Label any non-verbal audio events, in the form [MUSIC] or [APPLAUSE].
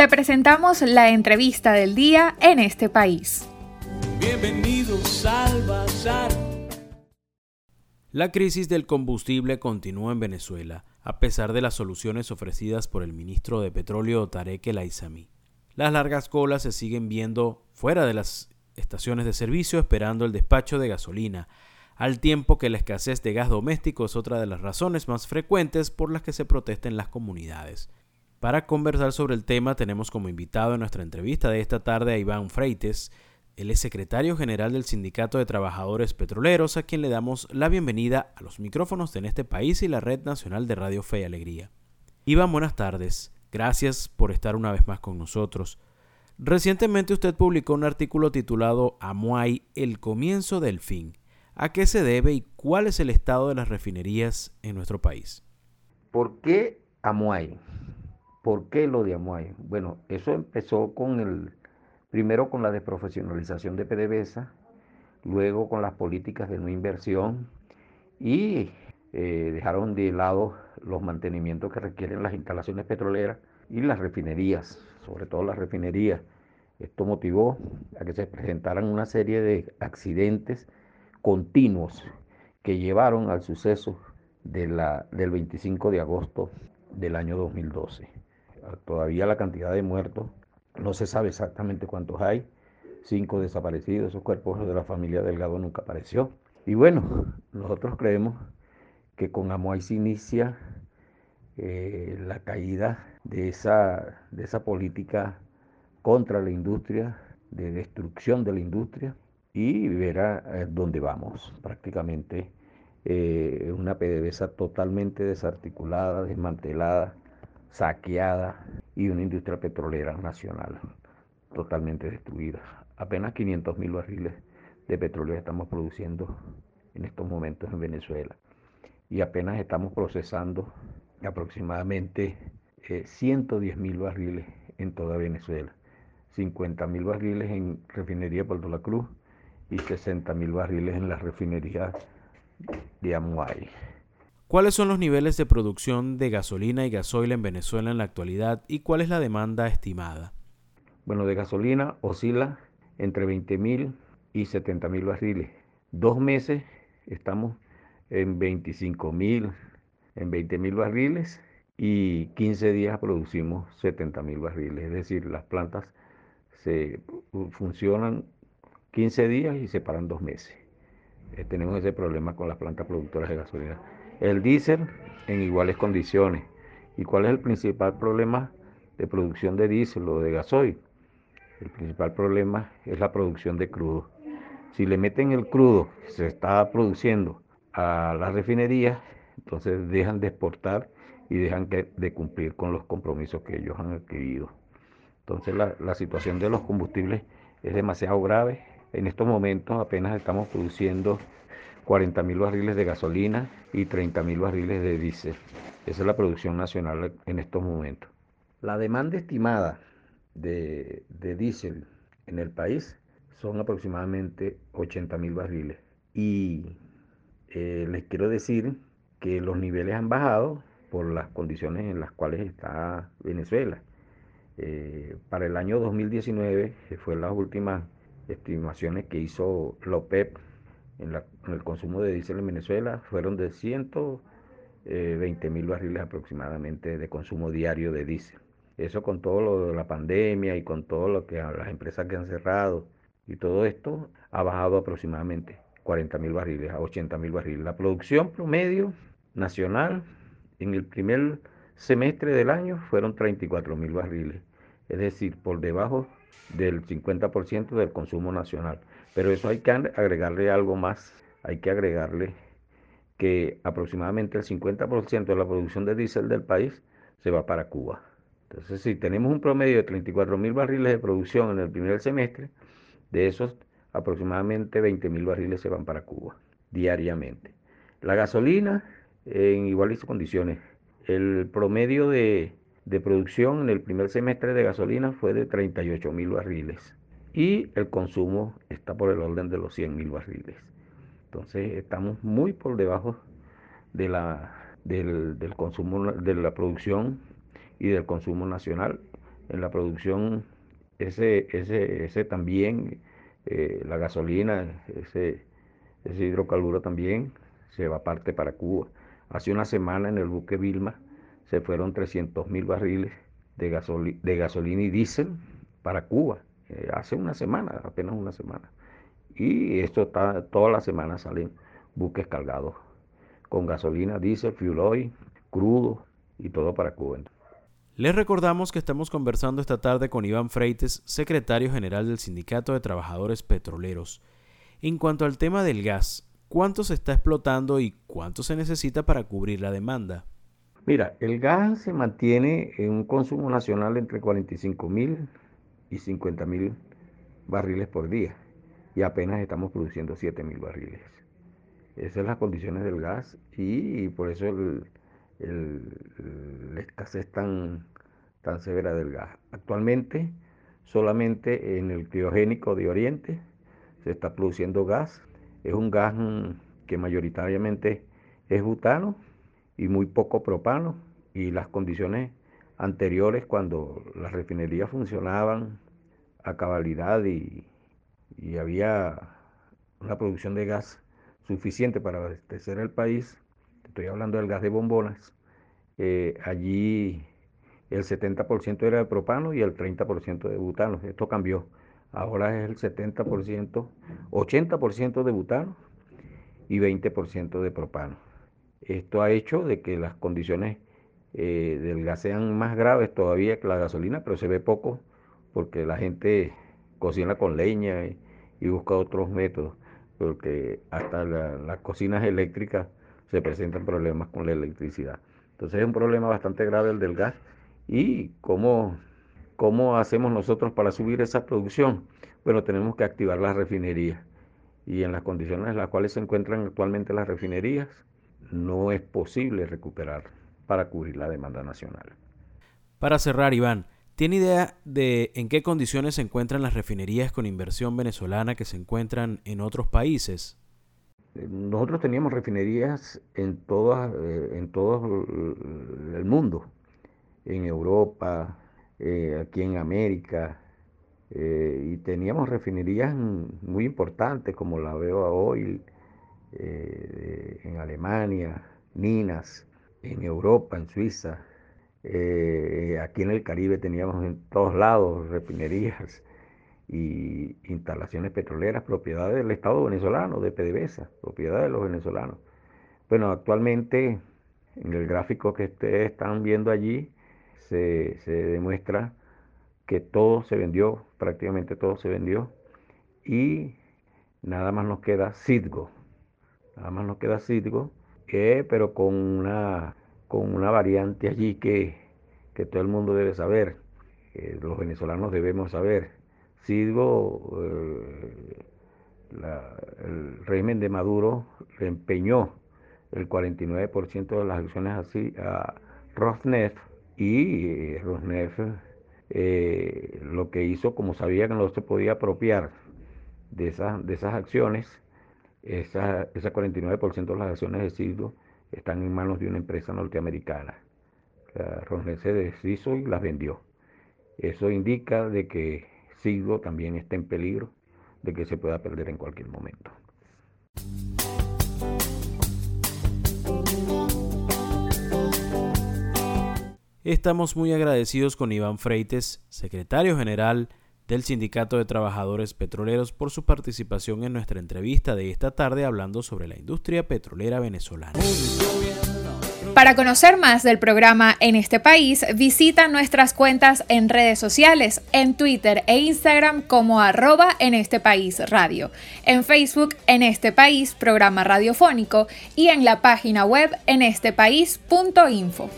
Te presentamos la entrevista del día en este país. Bienvenidos al Bazar. La crisis del combustible continúa en Venezuela, a pesar de las soluciones ofrecidas por el ministro de Petróleo Tarek El Aizami. Las largas colas se siguen viendo fuera de las estaciones de servicio esperando el despacho de gasolina, al tiempo que la escasez de gas doméstico es otra de las razones más frecuentes por las que se protesta en las comunidades. Para conversar sobre el tema tenemos como invitado en nuestra entrevista de esta tarde a Iván Freites, él es secretario general del Sindicato de Trabajadores Petroleros, a quien le damos la bienvenida a los micrófonos de En este país y la Red Nacional de Radio Fe y Alegría. Iván, buenas tardes. Gracias por estar una vez más con nosotros. Recientemente usted publicó un artículo titulado Amuay, el comienzo del fin. ¿A qué se debe y cuál es el estado de las refinerías en nuestro país? ¿Por qué Amuay? ¿Por qué lo de Amuay? Bueno, eso empezó con el, primero con la desprofesionalización de PDVSA, luego con las políticas de no inversión y eh, dejaron de lado los mantenimientos que requieren las instalaciones petroleras y las refinerías, sobre todo las refinerías. Esto motivó a que se presentaran una serie de accidentes continuos que llevaron al suceso del 25 de agosto del año 2012. Todavía la cantidad de muertos no se sabe exactamente cuántos hay, cinco desaparecidos, esos cuerpos de la familia Delgado nunca apareció. Y bueno, nosotros creemos que con Amoy se inicia eh, la caída de esa, de esa política contra la industria, de destrucción de la industria, y verá dónde vamos. Prácticamente eh, una PDVSA totalmente desarticulada, desmantelada, saqueada y una industria petrolera nacional totalmente destruida. Apenas 500 mil barriles de petróleo estamos produciendo en estos momentos en Venezuela y apenas estamos procesando aproximadamente 110 eh, mil barriles en toda Venezuela, 50 mil barriles en refinería Puerto La Cruz y 60 mil barriles en la refinería de Amuay. ¿Cuáles son los niveles de producción de gasolina y gasoil en Venezuela en la actualidad y cuál es la demanda estimada? Bueno, de gasolina oscila entre 20 mil y 70 mil barriles. Dos meses estamos en 25 mil, en 20 mil barriles y 15 días producimos 70 mil barriles. Es decir, las plantas se funcionan 15 días y se paran dos meses. Eh, tenemos ese problema con las plantas productoras de gasolina. El diésel en iguales condiciones. ¿Y cuál es el principal problema de producción de diésel o de gasoil? El principal problema es la producción de crudo. Si le meten el crudo que se está produciendo a las refinerías, entonces dejan de exportar y dejan de cumplir con los compromisos que ellos han adquirido. Entonces la, la situación de los combustibles es demasiado grave en estos momentos apenas estamos produciendo 40 mil barriles de gasolina y 30 mil barriles de diésel. Esa es la producción nacional en estos momentos. La demanda estimada de, diésel en el país son aproximadamente 80 mil barriles. Y eh, les quiero decir que los niveles han bajado por las condiciones en las cuales está Venezuela. Eh, para el año 2019, que fue la última estimaciones que hizo la OPEP en, el consumo de diésel en Venezuela fueron de 120 eh, mil barriles aproximadamente de consumo diario de diésel. Eso con todo lo de la pandemia y con todo lo que las empresas que han cerrado y todo esto ha bajado aproximadamente 40 mil barriles a 80 mil barriles. La producción promedio nacional en el primer semestre del año fueron 34 mil barriles, es decir, por debajo del 50% del consumo nacional. Pero eso hay que agregarle algo más, hay que agregarle que aproximadamente el 50% de la producción de diésel del país se va para Cuba. Entonces, si tenemos un promedio de 34 mil barriles de producción en el primer semestre, de esos aproximadamente 20 mil barriles se van para Cuba diariamente. La gasolina en iguales condiciones. El promedio de de producción en el primer semestre de gasolina fue de 38 mil barriles y el consumo está por el orden de los 100 mil barriles. Entonces estamos muy por debajo de la, del, consumo, de la producción y del consumo nacional en la producción, ese, ese, ese también, eh, la gasolina, ese, ese hidrocarburo también se va parte para Cuba. Hace una semana en el buque Vilma se fueron 300 mil barriles de, de gasolina y diésel para Cuba. Eh, hace una semana, apenas una semana. Y esto está, todas las semanas salen buques cargados con gasolina, diésel, fuel oil, crudo y todo para Cuba. Les recordamos que estamos conversando esta tarde con Iván Freites, secretario general del Sindicato de Trabajadores Petroleros. En cuanto al tema del gas, ¿cuánto se está explotando y cuánto se necesita para cubrir la demanda? Mira, el gas se mantiene en un consumo nacional entre 45 mil y 50 mil barriles por día y apenas estamos produciendo 7 mil barriles. Esas son las condiciones del gas y, por eso el, la escasez tan, tan severa del gas. Actualmente solamente en el criogénico de Oriente se está produciendo gas. Es un gas mm, que mayoritariamente es butano y muy poco propano. Y las condiciones anteriores cuando las refinerías funcionaban a cabalidad y, y había una producción de gas suficiente para abastecer el país, estoy hablando del gas de bombonas, eh, allí el 70% era de propano y el 30% de butano. Esto cambió. Ahora es el 70%, 80% de butano y 20% de propano. Esto ha hecho de que las condiciones eh, del gas sean más graves todavía que la gasolina, pero se ve poco porque la gente cocina con leña y, busca otros métodos, porque hasta las cocinas eléctricas se presentan problemas con la electricidad. Entonces es un problema bastante grave el del gas y cómo, cómo hacemos nosotros para subir esa producción. Bueno, tenemos que activar las refinerías y en las condiciones en las cuales se encuentran actualmente las refinerías, no es posible recuperar para cubrir la demanda nacional. Para cerrar, Iván, ¿tiene idea de en qué condiciones se encuentran las refinerías con inversión venezolana que se encuentran en otros países? Eh, nosotros teníamos refinerías en, todas, eh, en todo el mundo, en Europa, eh, aquí en América, y teníamos refinerías muy importantes como la veo hoy en Alemania, Ninas, en Europa, en Suiza, aquí en el Caribe teníamos en todos lados refinerías [LAUGHS] y instalaciones petroleras, propiedad del Estado venezolano, de PDVSA, propiedad de los venezolanos. Bueno, actualmente en el gráfico que ustedes están viendo allí se, demuestra que todo se vendió, prácticamente todo se vendió y nada más nos queda Citgo, nada más nos queda Citgo, pero con una, con una variante allí que, que todo el mundo debe saber, los venezolanos debemos saber. Sidgo, eh, el régimen de Maduro empeñó el 49% de las acciones así a Rosneft y eh, Rosneft eh, lo que hizo, como sabía que no se podía apropiar de, esas, de esas acciones, esa, ese 49% de las acciones de Sidgo están en manos de una empresa norteamericana. Rosneft se deshizo y las vendió. Eso indica de que Sigo también está en peligro de que se pueda perder en cualquier momento. Estamos muy agradecidos con Iván Freites, secretario general del Sindicato de Trabajadores Petroleros, por su participación en nuestra entrevista de esta tarde hablando sobre la industria petrolera venezolana. Para conocer más del programa en este país, visita nuestras cuentas en redes sociales, en Twitter e Instagram como arroba en este país radio, en Facebook en este país programa radiofónico y en la página web en este país.info.